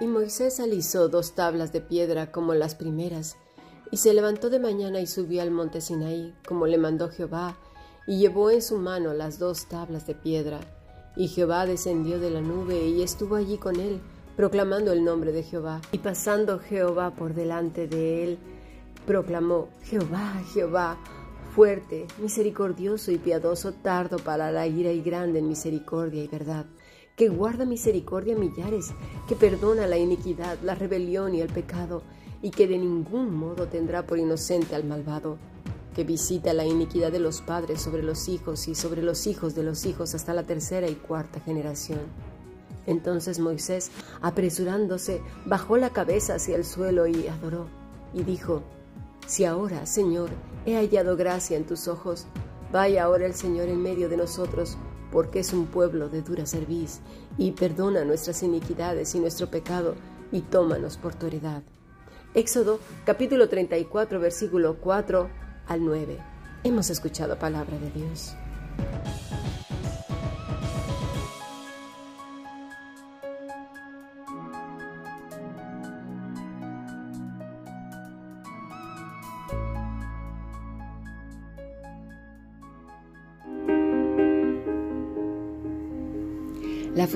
Y Moisés alisó dos tablas de piedra como las primeras, y se levantó de mañana y subió al monte Sinaí, como le mandó Jehová, y llevó en su mano las dos tablas de piedra. Y Jehová descendió de la nube y estuvo allí con él, proclamando el nombre de Jehová. Y pasando Jehová por delante de él, proclamó, Jehová, Jehová, fuerte, misericordioso y piadoso, tardo para la ira y grande en misericordia y verdad que guarda misericordia a millares, que perdona la iniquidad, la rebelión y el pecado, y que de ningún modo tendrá por inocente al malvado, que visita la iniquidad de los padres sobre los hijos y sobre los hijos de los hijos hasta la tercera y cuarta generación. Entonces Moisés, apresurándose, bajó la cabeza hacia el suelo y adoró, y dijo, Si ahora, Señor, he hallado gracia en tus ojos, vaya ahora el Señor en medio de nosotros, porque es un pueblo de dura cerviz, y perdona nuestras iniquidades y nuestro pecado, y tómanos por tu heredad. Éxodo capítulo 34 versículo 4 al 9. Hemos escuchado palabra de Dios.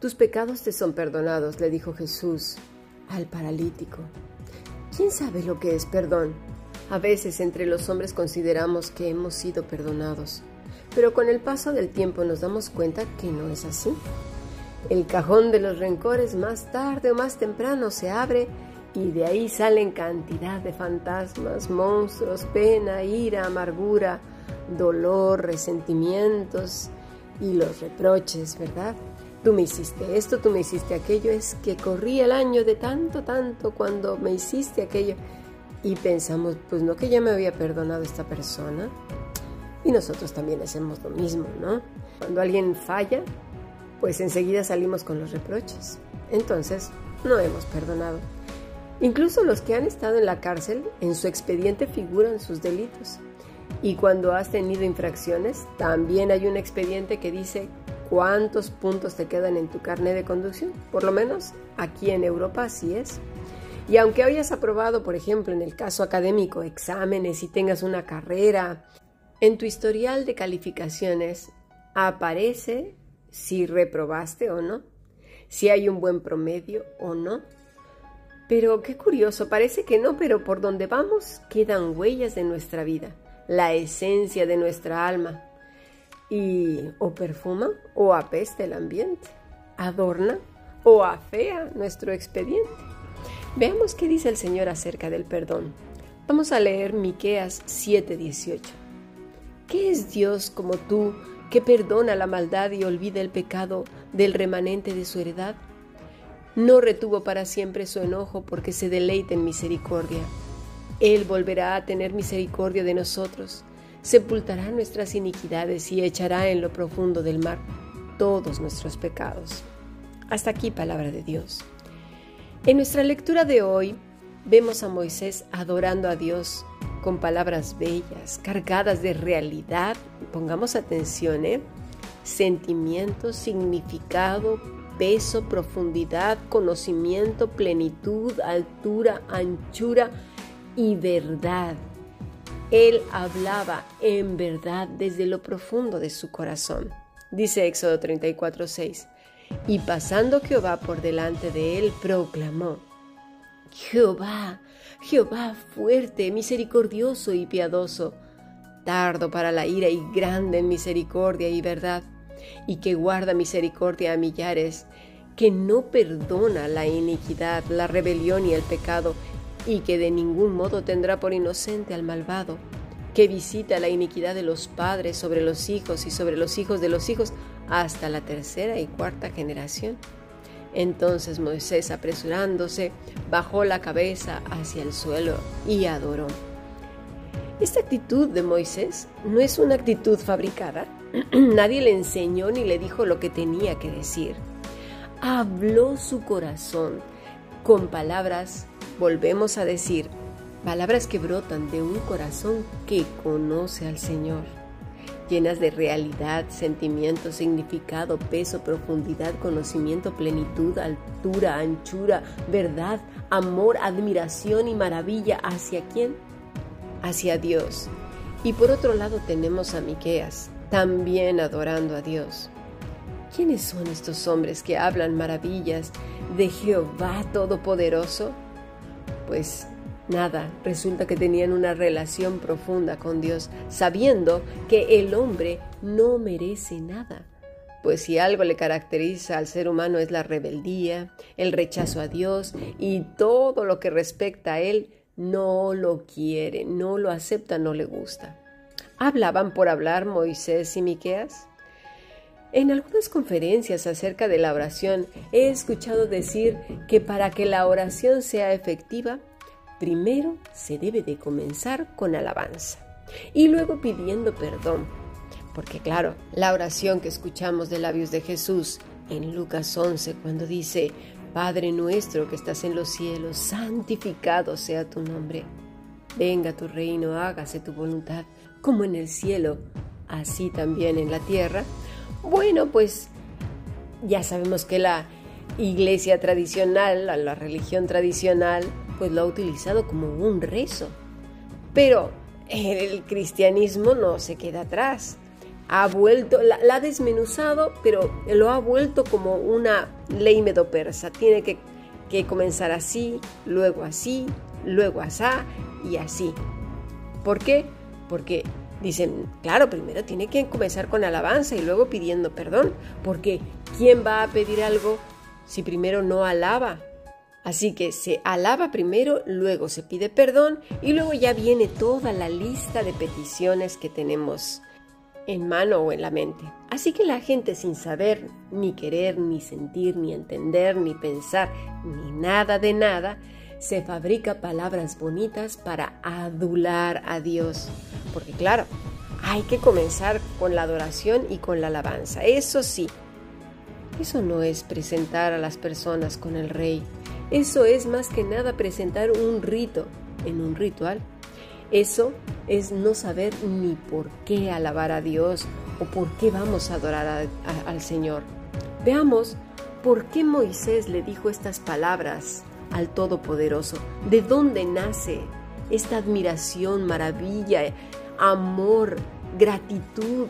Tus pecados te son perdonados, le dijo Jesús al paralítico. ¿Quién sabe lo que es perdón? A veces entre los hombres consideramos que hemos sido perdonados, pero con el paso del tiempo nos damos cuenta que no es así. El cajón de los rencores más tarde o más temprano se abre y de ahí salen cantidad de fantasmas, monstruos, pena, ira, amargura, dolor, resentimientos y los reproches, ¿verdad? Tú me hiciste esto, tú me hiciste aquello, es que corría el año de tanto, tanto cuando me hiciste aquello. Y pensamos, pues no que ya me había perdonado esta persona. Y nosotros también hacemos lo mismo, ¿no? Cuando alguien falla, pues enseguida salimos con los reproches. Entonces, no hemos perdonado. Incluso los que han estado en la cárcel, en su expediente figuran sus delitos. Y cuando has tenido infracciones, también hay un expediente que dice cuántos puntos te quedan en tu carnet de conducción. Por lo menos aquí en Europa así es. Y aunque hayas aprobado, por ejemplo, en el caso académico, exámenes y tengas una carrera, en tu historial de calificaciones aparece si reprobaste o no, si hay un buen promedio o no. Pero qué curioso, parece que no, pero por donde vamos quedan huellas de nuestra vida, la esencia de nuestra alma, y o perfuma o apesta el ambiente, adorna o afea nuestro expediente. Veamos qué dice el Señor acerca del perdón. Vamos a leer Miqueas 7:18. ¿Qué es Dios como tú que perdona la maldad y olvida el pecado del remanente de su heredad? No retuvo para siempre su enojo porque se deleita en misericordia. Él volverá a tener misericordia de nosotros sepultará nuestras iniquidades y echará en lo profundo del mar todos nuestros pecados. Hasta aquí palabra de Dios. En nuestra lectura de hoy vemos a Moisés adorando a Dios con palabras bellas, cargadas de realidad, pongamos atención, ¿eh? sentimiento, significado, peso, profundidad, conocimiento, plenitud, altura, anchura y verdad. Él hablaba en verdad desde lo profundo de su corazón. Dice Éxodo 34:6. Y pasando Jehová por delante de él, proclamó, Jehová, Jehová fuerte, misericordioso y piadoso, tardo para la ira y grande en misericordia y verdad, y que guarda misericordia a millares, que no perdona la iniquidad, la rebelión y el pecado, y que de ningún modo tendrá por inocente al malvado, que visita la iniquidad de los padres sobre los hijos y sobre los hijos de los hijos hasta la tercera y cuarta generación. Entonces Moisés, apresurándose, bajó la cabeza hacia el suelo y adoró. Esta actitud de Moisés no es una actitud fabricada. Nadie le enseñó ni le dijo lo que tenía que decir. Habló su corazón con palabras, volvemos a decir, palabras que brotan de un corazón que conoce al Señor, llenas de realidad, sentimiento, significado, peso, profundidad, conocimiento, plenitud, altura, anchura, verdad, amor, admiración y maravilla. ¿Hacia quién? Hacia Dios. Y por otro lado tenemos a Miqueas, también adorando a Dios. ¿Quiénes son estos hombres que hablan maravillas de Jehová Todopoderoso? Pues nada, resulta que tenían una relación profunda con Dios, sabiendo que el hombre no merece nada. Pues si algo le caracteriza al ser humano es la rebeldía, el rechazo a Dios y todo lo que respecta a Él, no lo quiere, no lo acepta, no le gusta. ¿Hablaban por hablar Moisés y Miqueas? En algunas conferencias acerca de la oración he escuchado decir que para que la oración sea efectiva, primero se debe de comenzar con alabanza y luego pidiendo perdón. Porque claro, la oración que escuchamos de labios de Jesús en Lucas 11 cuando dice, Padre nuestro que estás en los cielos, santificado sea tu nombre. Venga tu reino, hágase tu voluntad, como en el cielo, así también en la tierra bueno, pues ya sabemos que la iglesia tradicional, la religión tradicional, pues lo ha utilizado como un rezo. Pero el cristianismo no se queda atrás. Ha vuelto, la, ha desmenuzado, pero lo ha vuelto como una ley medopersa. Tiene que, que comenzar así, luego así, luego asá y así. ¿Por qué? Porque Dicen, claro, primero tiene que comenzar con alabanza y luego pidiendo perdón, porque ¿quién va a pedir algo si primero no alaba? Así que se alaba primero, luego se pide perdón y luego ya viene toda la lista de peticiones que tenemos en mano o en la mente. Así que la gente sin saber, ni querer, ni sentir, ni entender, ni pensar, ni nada de nada, se fabrica palabras bonitas para adular a Dios. Porque claro, hay que comenzar con la adoración y con la alabanza. Eso sí, eso no es presentar a las personas con el rey. Eso es más que nada presentar un rito en un ritual. Eso es no saber ni por qué alabar a Dios o por qué vamos a adorar al Señor. Veamos por qué Moisés le dijo estas palabras al Todopoderoso. ¿De dónde nace esta admiración, maravilla, amor, gratitud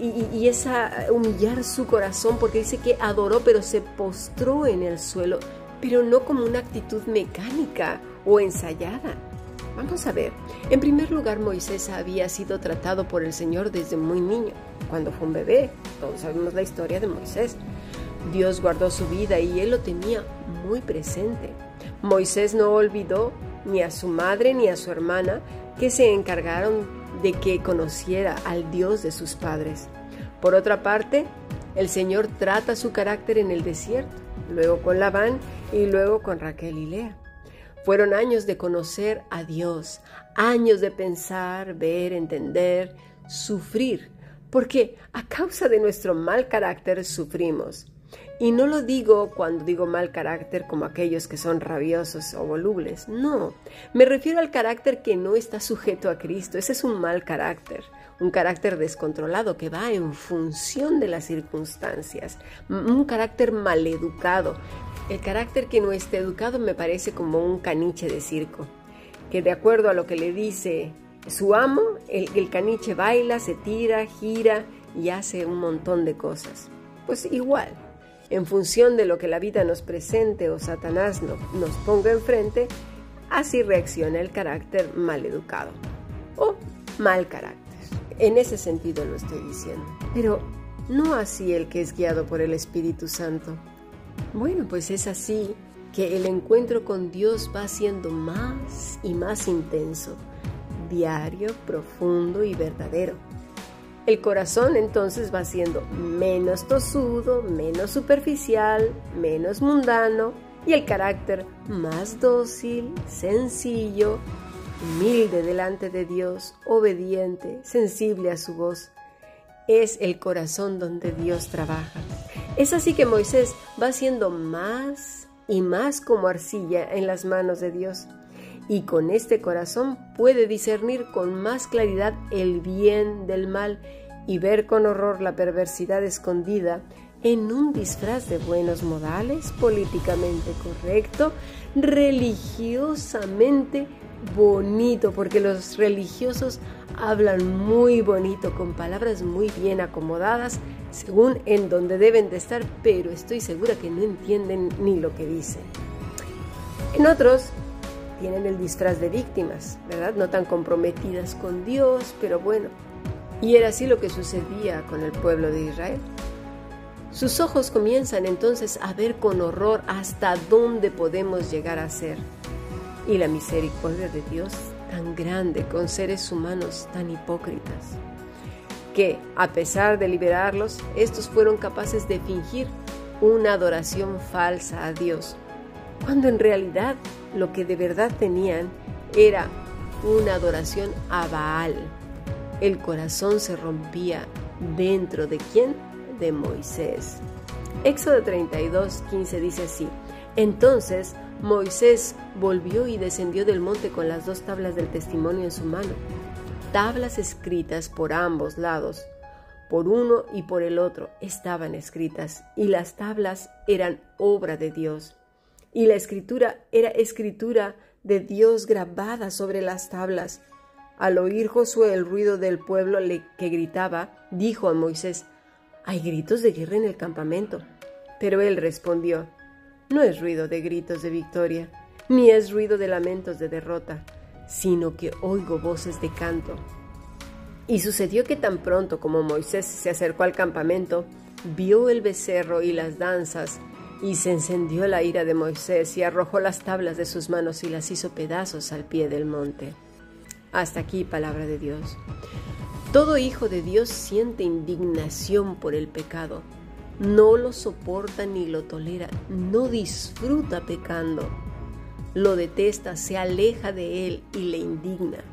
y, esa humillar su corazón? Porque dice que adoró, pero se postró en el suelo, pero no como una actitud mecánica o ensayada. Vamos a ver. En primer lugar, Moisés había sido tratado por el Señor desde muy niño, cuando fue un bebé. Todos sabemos la historia de Moisés. Dios guardó su vida y él lo tenía muy presente. Moisés no olvidó ni a su madre ni a su hermana que se encargaron de que conociera al Dios de sus padres. Por otra parte, el Señor trata su carácter en el desierto, luego con Labán y luego con Raquel y Lea. Fueron años de conocer a Dios, años de pensar, ver, entender, sufrir, porque a causa de nuestro mal carácter sufrimos. Y no lo digo cuando digo mal carácter como aquellos que son rabiosos o volubles, no, me refiero al carácter que no está sujeto a Cristo, ese es un mal carácter, un carácter descontrolado que va en función de las circunstancias, un carácter maleducado. El carácter que no está educado me parece como un caniche de circo, que de acuerdo a lo que le dice su amo, el, el caniche baila, se tira, gira y hace un montón de cosas. Pues igual, en función de lo que la vida nos presente o Satanás nos ponga enfrente, así reacciona el carácter mal educado o mal carácter. En ese sentido lo estoy diciendo. Pero no así el que es guiado por el Espíritu Santo. Bueno, pues es así que el encuentro con Dios va siendo más y más intenso, diario, profundo y verdadero. El corazón entonces va siendo menos tosudo, menos superficial, menos mundano y el carácter más dócil, sencillo, humilde delante de Dios, obediente, sensible a su voz. Es el corazón donde Dios trabaja. Es así que Moisés va siendo más y más como arcilla en las manos de Dios. Y con este corazón puede discernir con más claridad el bien del mal y ver con horror la perversidad escondida en un disfraz de buenos modales, políticamente correcto, religiosamente bonito, porque los religiosos hablan muy bonito, con palabras muy bien acomodadas, según en donde deben de estar, pero estoy segura que no entienden ni lo que dicen. En otros tienen el disfraz de víctimas, ¿verdad? No tan comprometidas con Dios, pero bueno. Y era así lo que sucedía con el pueblo de Israel. Sus ojos comienzan entonces a ver con horror hasta dónde podemos llegar a ser y la misericordia de Dios tan grande con seres humanos tan hipócritas, que a pesar de liberarlos, estos fueron capaces de fingir una adoración falsa a Dios, cuando en realidad lo que de verdad tenían era una adoración a Baal. El corazón se rompía dentro de quién? De Moisés. Éxodo 32, 15 dice así, entonces Moisés volvió y descendió del monte con las dos tablas del testimonio en su mano, tablas escritas por ambos lados, por uno y por el otro estaban escritas, y las tablas eran obra de Dios, y la escritura era escritura de Dios grabada sobre las tablas. Al oír Josué el ruido del pueblo que gritaba, dijo a Moisés, Hay gritos de guerra en el campamento. Pero él respondió, no es ruido de gritos de victoria, ni es ruido de lamentos de derrota, sino que oigo voces de canto. Y sucedió que tan pronto como Moisés se acercó al campamento, vio el becerro y las danzas, y se encendió la ira de Moisés y arrojó las tablas de sus manos y las hizo pedazos al pie del monte. Hasta aquí palabra de Dios. Todo hijo de Dios siente indignación por el pecado, no lo soporta ni lo tolera, no disfruta pecando, lo detesta, se aleja de él y le indigna.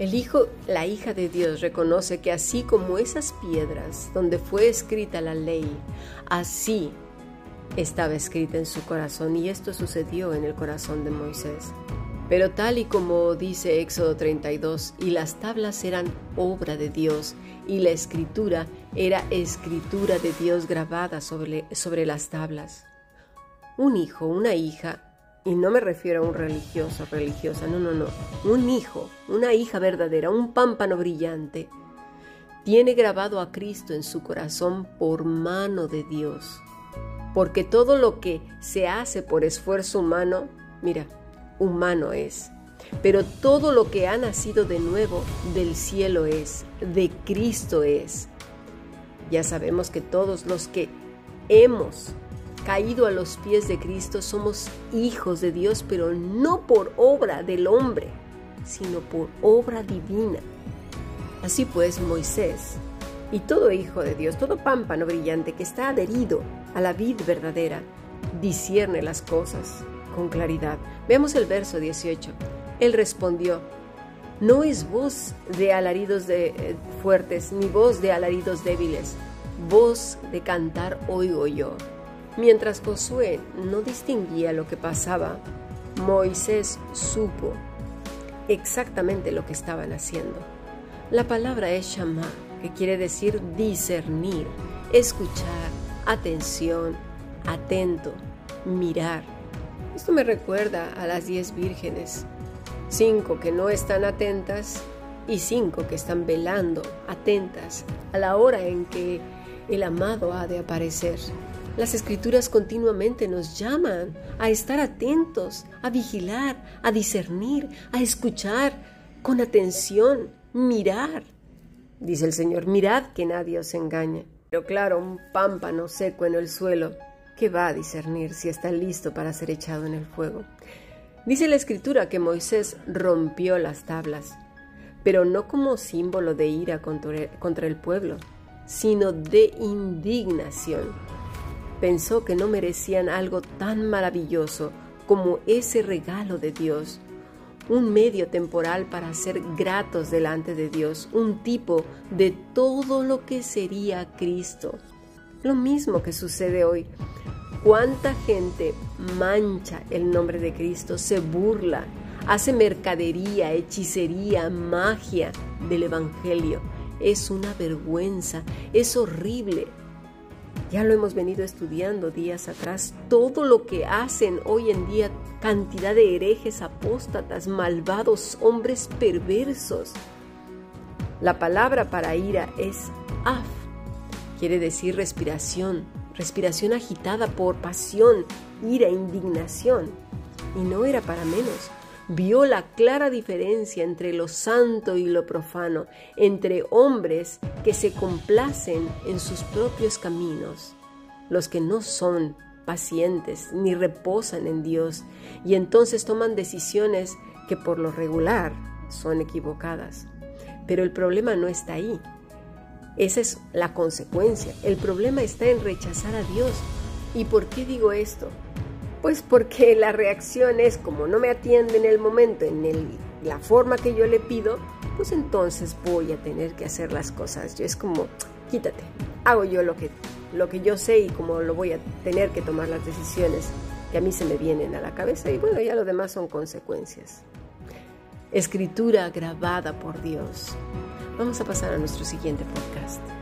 El hijo, la hija de Dios reconoce que así como esas piedras donde fue escrita la ley, así estaba escrita en su corazón y esto sucedió en el corazón de Moisés. Pero tal y como dice Éxodo 32, y las tablas eran obra de Dios, y la escritura era escritura de Dios grabada sobre, sobre las tablas. Un hijo, una hija, y no me refiero a un religioso, religiosa, no, no, no, un hijo, una hija verdadera, un pámpano brillante, tiene grabado a Cristo en su corazón por mano de Dios. Porque todo lo que se hace por esfuerzo humano, mira, humano es. Pero todo lo que ha nacido de nuevo del cielo es, de Cristo es. Ya sabemos que todos los que hemos caído a los pies de Cristo somos hijos de Dios, pero no por obra del hombre, sino por obra divina. Así pues, Moisés y todo hijo de Dios, todo pámpano brillante que está adherido a la vid verdadera, discierne las cosas, con claridad. Veamos el verso 18. Él respondió, no es voz de alaridos de, eh, fuertes, ni voz de alaridos débiles, voz de cantar oigo yo. Mientras Josué no distinguía lo que pasaba, Moisés supo exactamente lo que estaban haciendo. La palabra es shama, que quiere decir discernir, escuchar, atención, atento, mirar. Esto me recuerda a las diez vírgenes, cinco que no están atentas y cinco que están velando, atentas a la hora en que el amado ha de aparecer. Las escrituras continuamente nos llaman a estar atentos, a vigilar, a discernir, a escuchar con atención, mirar. Dice el Señor, mirad que nadie os engañe. Pero claro, un pámpano seco en el suelo ¿qué va a discernir si está listo para ser echado en el fuego? Dice la escritura que Moisés rompió las tablas, pero no como símbolo de ira contra el pueblo, sino de indignación. Pensó que no merecían algo tan maravilloso como ese regalo de Dios, un medio temporal para ser gratos delante de Dios, un tipo de todo lo que sería Cristo. Lo mismo que sucede hoy. ¿Cuánta gente mancha el nombre de Cristo, se burla, hace mercadería, hechicería, magia del Evangelio? Es una vergüenza, es horrible. Ya lo hemos venido estudiando días atrás, todo lo que hacen hoy en día cantidad de herejes, apóstatas, malvados, hombres perversos. La palabra para ira es af, quiere decir respiración, respiración agitada por pasión, ira, indignación. Y no era para menos. Vio la clara diferencia entre lo santo y lo profano, entre hombres que se complacen en sus propios caminos, los que no son pacientes ni reposan en Dios y entonces toman decisiones que por lo regular son equivocadas. Pero el problema no está ahí. Esa es la consecuencia. El problema está en rechazar a Dios. ¿Y por qué digo esto? Pues porque la reacción es como no me atiende en el momento, en la forma que yo le pido, pues entonces voy a tener que hacer las cosas. Yo es como, quítate, hago yo lo que, lo que yo sé y como lo voy a tener que tomar las decisiones que a mí se me vienen a la cabeza y bueno, ya lo demás son consecuencias. Escritura grabada por Dios. Vamos a pasar a nuestro siguiente podcast.